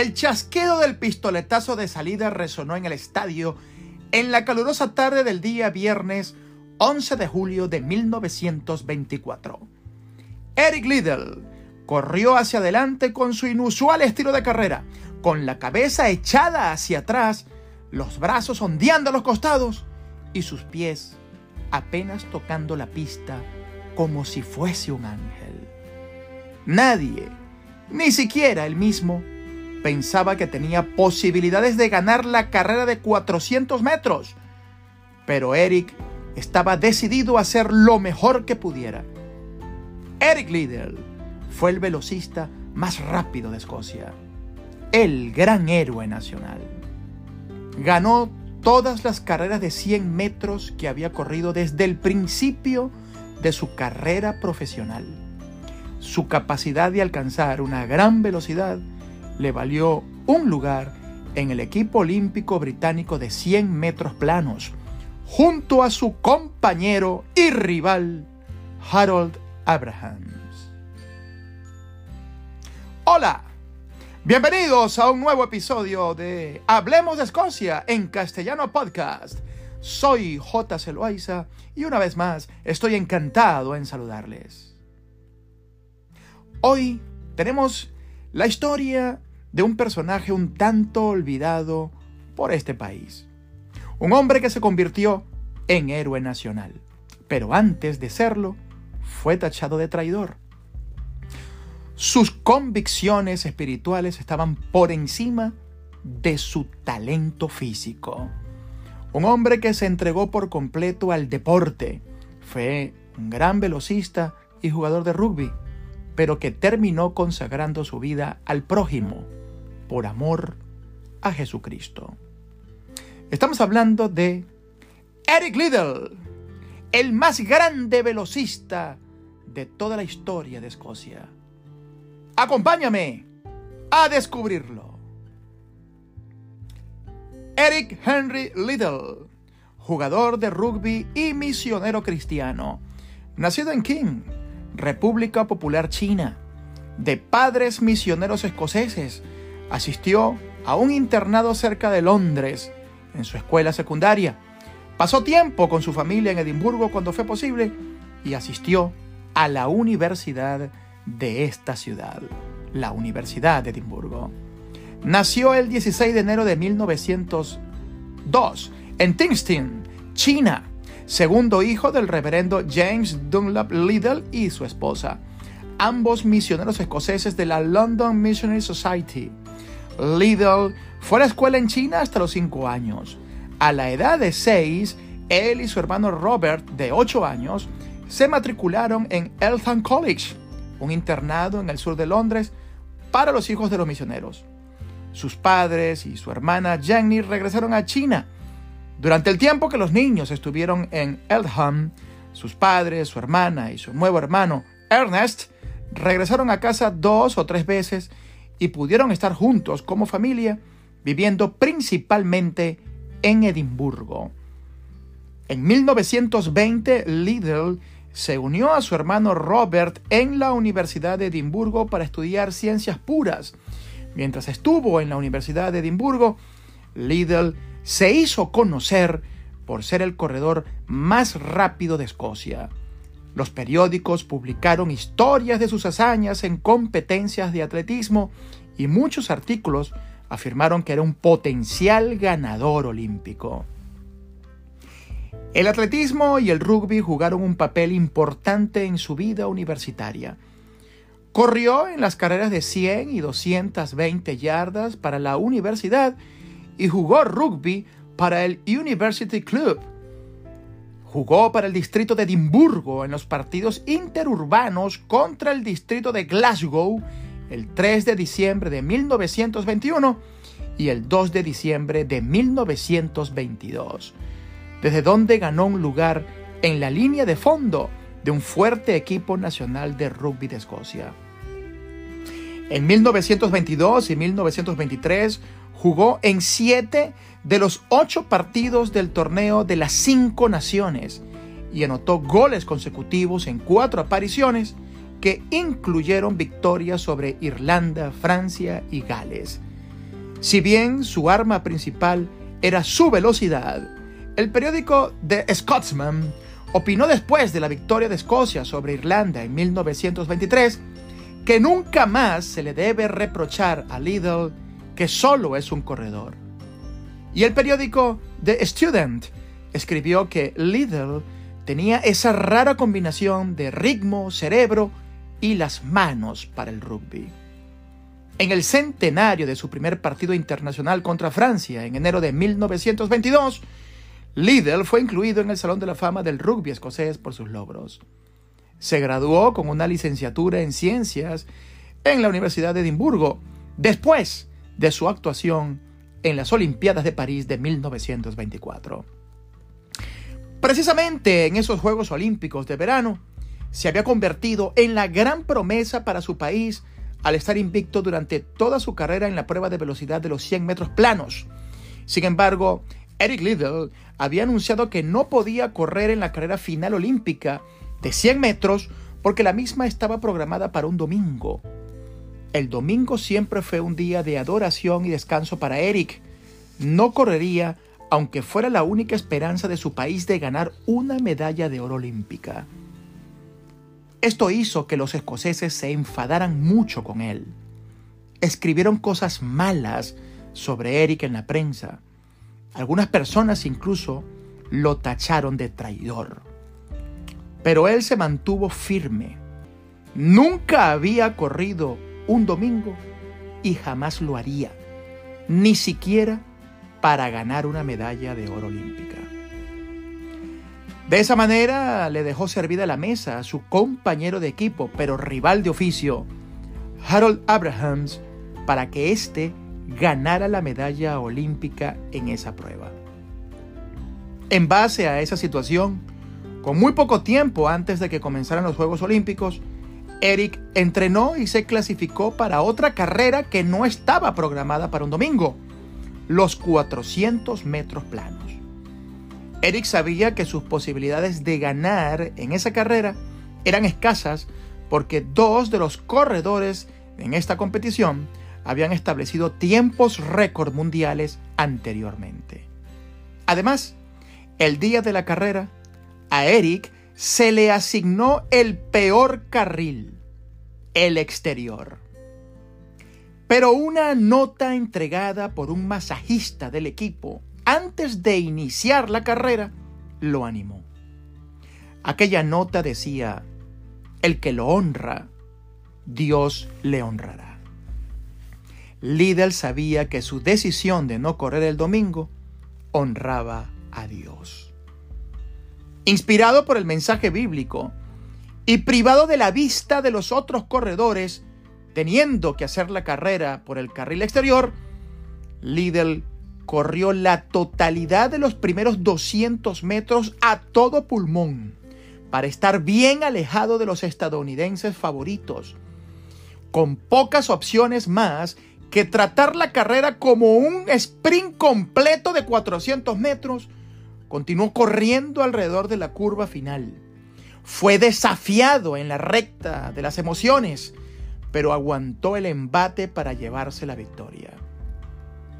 El chasquedo del pistoletazo de salida resonó en el estadio en la calurosa tarde del día viernes 11 de julio de 1924. Eric Liddell corrió hacia adelante con su inusual estilo de carrera, con la cabeza echada hacia atrás, los brazos ondeando a los costados y sus pies apenas tocando la pista como si fuese un ángel. Nadie, ni siquiera él mismo, pensaba que tenía posibilidades de ganar la carrera de 400 metros. Pero Eric estaba decidido a hacer lo mejor que pudiera. Eric Liddell fue el velocista más rápido de Escocia, el gran héroe nacional. Ganó todas las carreras de 100 metros que había corrido desde el principio de su carrera profesional. Su capacidad de alcanzar una gran velocidad le valió un lugar en el equipo olímpico británico de 100 metros planos, junto a su compañero y rival Harold Abrahams. Hola, bienvenidos a un nuevo episodio de Hablemos de Escocia en castellano podcast. Soy J. Celoaiza y una vez más estoy encantado en saludarles. Hoy tenemos la historia de un personaje un tanto olvidado por este país. Un hombre que se convirtió en héroe nacional, pero antes de serlo, fue tachado de traidor. Sus convicciones espirituales estaban por encima de su talento físico. Un hombre que se entregó por completo al deporte. Fue un gran velocista y jugador de rugby, pero que terminó consagrando su vida al prójimo por amor a Jesucristo. Estamos hablando de Eric Liddell, el más grande velocista de toda la historia de Escocia. Acompáñame a descubrirlo. Eric Henry Liddell, jugador de rugby y misionero cristiano, nacido en King, República Popular China, de padres misioneros escoceses Asistió a un internado cerca de Londres, en su escuela secundaria. Pasó tiempo con su familia en Edimburgo cuando fue posible y asistió a la universidad de esta ciudad, la Universidad de Edimburgo. Nació el 16 de enero de 1902 en Tingston, China, segundo hijo del reverendo James Dunlap Liddell y su esposa, ambos misioneros escoceses de la London Missionary Society. Liddell fue a la escuela en China hasta los 5 años. A la edad de 6, él y su hermano Robert, de 8 años, se matricularon en Eltham College, un internado en el sur de Londres para los hijos de los misioneros. Sus padres y su hermana Jenny regresaron a China. Durante el tiempo que los niños estuvieron en Eltham, sus padres, su hermana y su nuevo hermano Ernest regresaron a casa dos o tres veces y pudieron estar juntos como familia, viviendo principalmente en Edimburgo. En 1920, Liddell se unió a su hermano Robert en la Universidad de Edimburgo para estudiar ciencias puras. Mientras estuvo en la Universidad de Edimburgo, Liddell se hizo conocer por ser el corredor más rápido de Escocia. Los periódicos publicaron historias de sus hazañas en competencias de atletismo y muchos artículos afirmaron que era un potencial ganador olímpico. El atletismo y el rugby jugaron un papel importante en su vida universitaria. Corrió en las carreras de 100 y 220 yardas para la universidad y jugó rugby para el University Club Jugó para el distrito de Edimburgo en los partidos interurbanos contra el distrito de Glasgow el 3 de diciembre de 1921 y el 2 de diciembre de 1922, desde donde ganó un lugar en la línea de fondo de un fuerte equipo nacional de rugby de Escocia. En 1922 y 1923 jugó en siete de los ocho partidos del torneo de las cinco naciones y anotó goles consecutivos en cuatro apariciones que incluyeron victorias sobre Irlanda, Francia y Gales. Si bien su arma principal era su velocidad, el periódico The Scotsman opinó después de la victoria de Escocia sobre Irlanda en 1923 que nunca más se le debe reprochar a Liddell que solo es un corredor. Y el periódico The Student escribió que Liddell tenía esa rara combinación de ritmo, cerebro y las manos para el rugby. En el centenario de su primer partido internacional contra Francia en enero de 1922, Liddell fue incluido en el Salón de la Fama del Rugby escocés por sus logros. Se graduó con una licenciatura en ciencias en la Universidad de Edimburgo, después de su actuación en las Olimpiadas de París de 1924. Precisamente en esos Juegos Olímpicos de verano, se había convertido en la gran promesa para su país al estar invicto durante toda su carrera en la prueba de velocidad de los 100 metros planos. Sin embargo, Eric Liddell había anunciado que no podía correr en la carrera final olímpica de 100 metros porque la misma estaba programada para un domingo. El domingo siempre fue un día de adoración y descanso para Eric. No correría aunque fuera la única esperanza de su país de ganar una medalla de oro olímpica. Esto hizo que los escoceses se enfadaran mucho con él. Escribieron cosas malas sobre Eric en la prensa. Algunas personas incluso lo tacharon de traidor. Pero él se mantuvo firme. Nunca había corrido un domingo y jamás lo haría, ni siquiera para ganar una medalla de oro olímpica. De esa manera le dejó servida la mesa a su compañero de equipo, pero rival de oficio, Harold Abrahams, para que éste ganara la medalla olímpica en esa prueba. En base a esa situación, con muy poco tiempo antes de que comenzaran los Juegos Olímpicos, Eric entrenó y se clasificó para otra carrera que no estaba programada para un domingo, los 400 metros planos. Eric sabía que sus posibilidades de ganar en esa carrera eran escasas porque dos de los corredores en esta competición habían establecido tiempos récord mundiales anteriormente. Además, el día de la carrera, a Eric se le asignó el peor carril, el exterior. Pero una nota entregada por un masajista del equipo antes de iniciar la carrera lo animó. Aquella nota decía, el que lo honra, Dios le honrará. Liddell sabía que su decisión de no correr el domingo honraba a Dios. Inspirado por el mensaje bíblico y privado de la vista de los otros corredores, teniendo que hacer la carrera por el carril exterior, Liddell corrió la totalidad de los primeros 200 metros a todo pulmón para estar bien alejado de los estadounidenses favoritos, con pocas opciones más que tratar la carrera como un sprint completo de 400 metros, continuó corriendo alrededor de la curva final. Fue desafiado en la recta de las emociones, pero aguantó el embate para llevarse la victoria.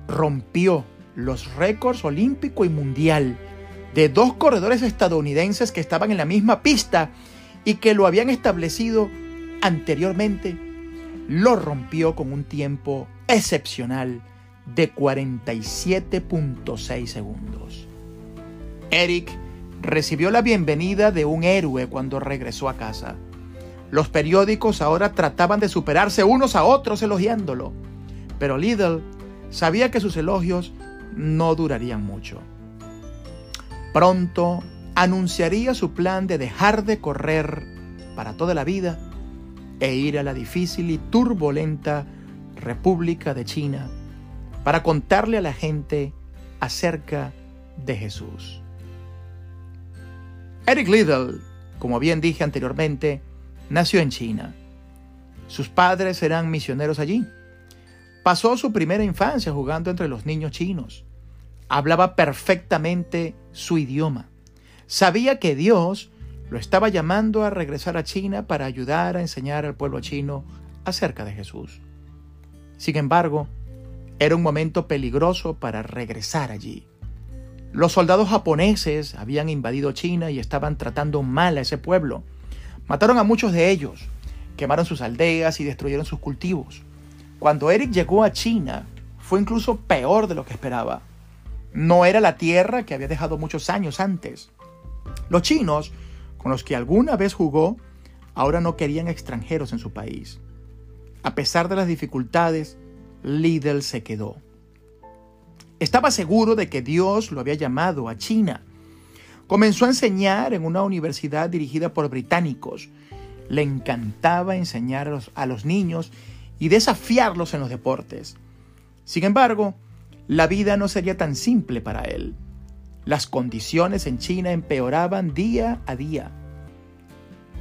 Rompió los récords olímpico y mundial de dos corredores estadounidenses que estaban en la misma pista y que lo habían establecido anteriormente, lo rompió con un tiempo excepcional de 47.6 segundos. Eric recibió la bienvenida de un héroe cuando regresó a casa. Los periódicos ahora trataban de superarse unos a otros elogiándolo, pero Liddell sabía que sus elogios no durarían mucho. Pronto anunciaría su plan de dejar de correr para toda la vida e ir a la difícil y turbulenta República de China para contarle a la gente acerca de Jesús. Eric Liddell, como bien dije anteriormente, nació en China. Sus padres eran misioneros allí. Pasó su primera infancia jugando entre los niños chinos. Hablaba perfectamente su idioma. Sabía que Dios lo estaba llamando a regresar a China para ayudar a enseñar al pueblo chino acerca de Jesús. Sin embargo, Era un momento peligroso para regresar allí. Los soldados japoneses habían invadido China y estaban tratando mal a ese pueblo. Mataron a muchos de ellos, quemaron sus aldeas y destruyeron sus cultivos. Cuando Eric llegó a China, fue incluso peor de lo que esperaba. No era la tierra que había dejado muchos años antes. Los chinos, con los que alguna vez jugó, ahora no querían extranjeros en su país. A pesar de las dificultades, Lidl se quedó. Estaba seguro de que Dios lo había llamado a China. Comenzó a enseñar en una universidad dirigida por británicos. Le encantaba enseñar a los, niños y desafiarlos en los deportes. Sin embargo, la vida no sería tan simple para él. Las condiciones en China empeoraban día a día.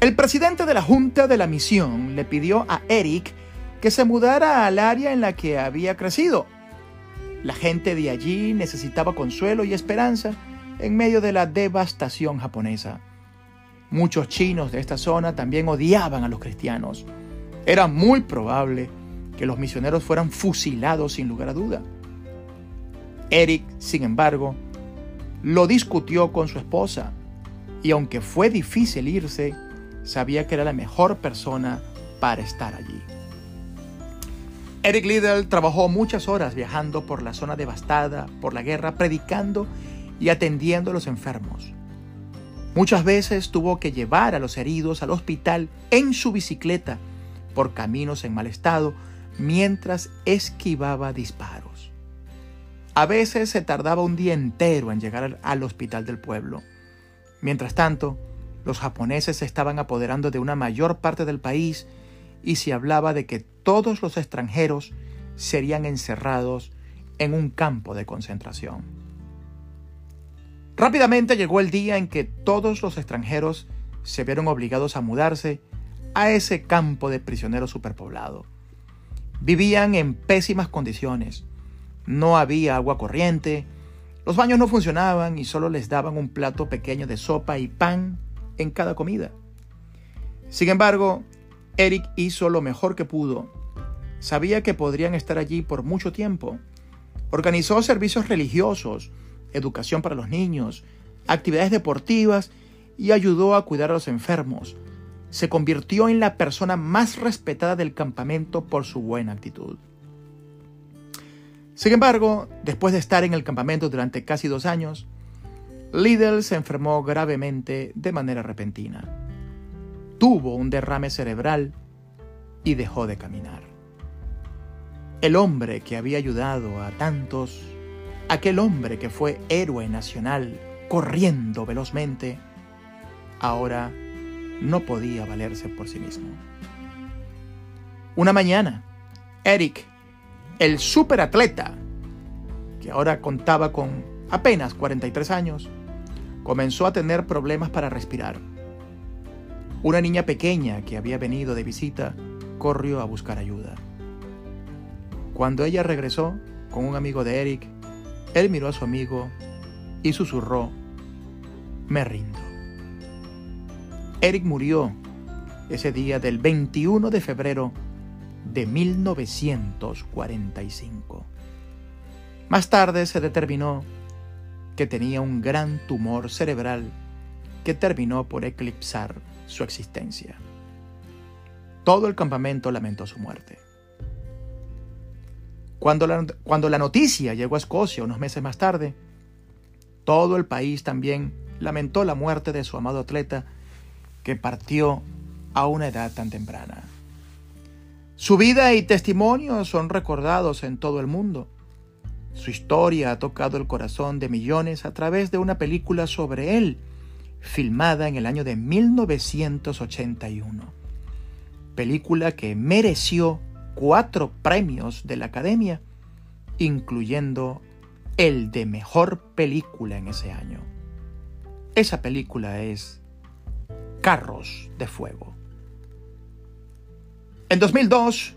El presidente de la Junta de la Misión le pidió a Eric que se mudara al área en la que había crecido. La gente de allí necesitaba consuelo y esperanza en medio de la devastación japonesa. Muchos chinos de esta zona también odiaban a los cristianos. Era muy probable que los misioneros fueran fusilados sin lugar a duda. Eric, sin embargo, lo discutió con su esposa y aunque fue difícil irse, sabía que era la mejor persona para estar allí. Eric Liddell trabajó muchas horas viajando por la zona devastada por la guerra, predicando y atendiendo a los enfermos. Muchas veces tuvo que llevar a los heridos al hospital en su bicicleta por caminos en mal estado mientras esquivaba disparos. A veces se tardaba un día entero en llegar al hospital del pueblo. Mientras tanto, los japoneses se estaban apoderando de una mayor parte del país y se hablaba de que todos los extranjeros serían encerrados en un campo de concentración. Rápidamente llegó el día en que todos los extranjeros se vieron obligados a mudarse a ese campo de prisioneros superpoblado. Vivían en pésimas condiciones. No había agua corriente, los baños no funcionaban y solo les daban un plato pequeño de sopa y pan en cada comida. Sin embargo, Eric hizo lo mejor que pudo. Sabía que podrían estar allí por mucho tiempo. Organizó servicios religiosos, educación para los niños, actividades deportivas y ayudó a cuidar a los enfermos. Se convirtió en la persona más respetada del campamento por su buena actitud. Sin embargo, después de estar en el campamento durante casi dos años, Liddell se enfermó gravemente de manera repentina. Tuvo un derrame cerebral y dejó de caminar. El hombre que había ayudado a tantos, aquel hombre que fue héroe nacional, corriendo velozmente, ahora no podía valerse por sí mismo. Una mañana, Eric, el superatleta, que ahora contaba con apenas 43 años, comenzó a tener problemas para respirar. Una niña pequeña que había venido de visita corrió a buscar ayuda. Cuando ella regresó con un amigo de Eric, él miró a su amigo y susurró, me rindo. Eric murió ese día del 21 de febrero de 1945. Más tarde se determinó que tenía un gran tumor cerebral que terminó por eclipsar su existencia. Todo el campamento lamentó su muerte. Cuando la, cuando la noticia llegó a Escocia unos meses más tarde, todo el país también lamentó la muerte de su amado atleta que partió a una edad tan temprana. Su vida y testimonio son recordados en todo el mundo su historia ha tocado el corazón de millones a través de una película sobre él, filmada en el año de 1981. Película que mereció cuatro premios de la Academia, incluyendo el de mejor película en ese año. Esa película es Carros de Fuego. En 2002,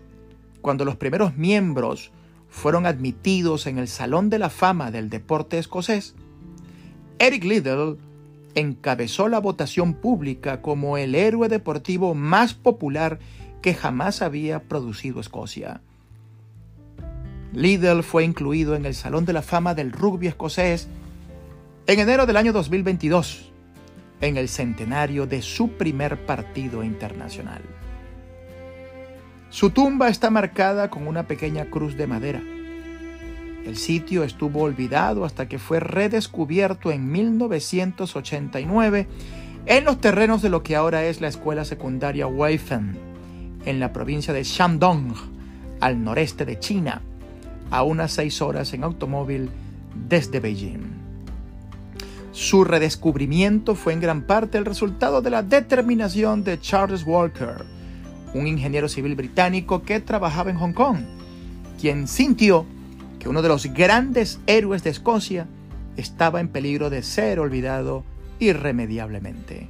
cuando los primeros miembros fueron admitidos en el Salón de la Fama del Deporte Escocés, Eric Liddell encabezó la votación pública como el héroe deportivo más popular que jamás había producido Escocia. Liddell fue incluido en el Salón de la Fama del Rugby escocés en enero del año 2022, en el centenario de su primer partido internacional. Su tumba está marcada con una pequeña cruz de madera. El sitio estuvo olvidado hasta que fue redescubierto en 1989 en los terrenos de lo que ahora es la escuela secundaria Weifen, en la provincia de Shandong, al noreste de China, a unas seis horas en automóvil desde Beijing. Su redescubrimiento fue en gran parte el resultado de la determinación de Charles Walker, un ingeniero civil británico que trabajaba en Hong Kong, quien sintió que uno de los grandes héroes de Escocia estaba en peligro de ser olvidado irremediablemente.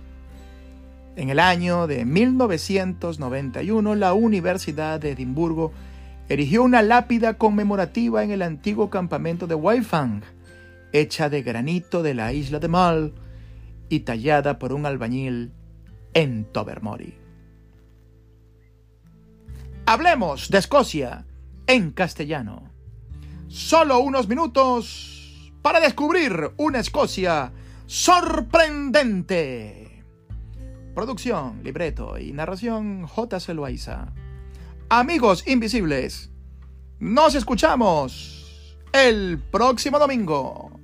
En el año de 1991, la Universidad de Edimburgo erigió una lápida conmemorativa en el antiguo campamento de Waifang, hecha de granito de la isla de Mull y tallada por un albañil en Tobermory. Hablemos de Escocia en castellano. Solo unos minutos para descubrir una Escocia sorprendente. Producción, libreto y narración J. Loaiza. Amigos invisibles, nos escuchamos el próximo domingo.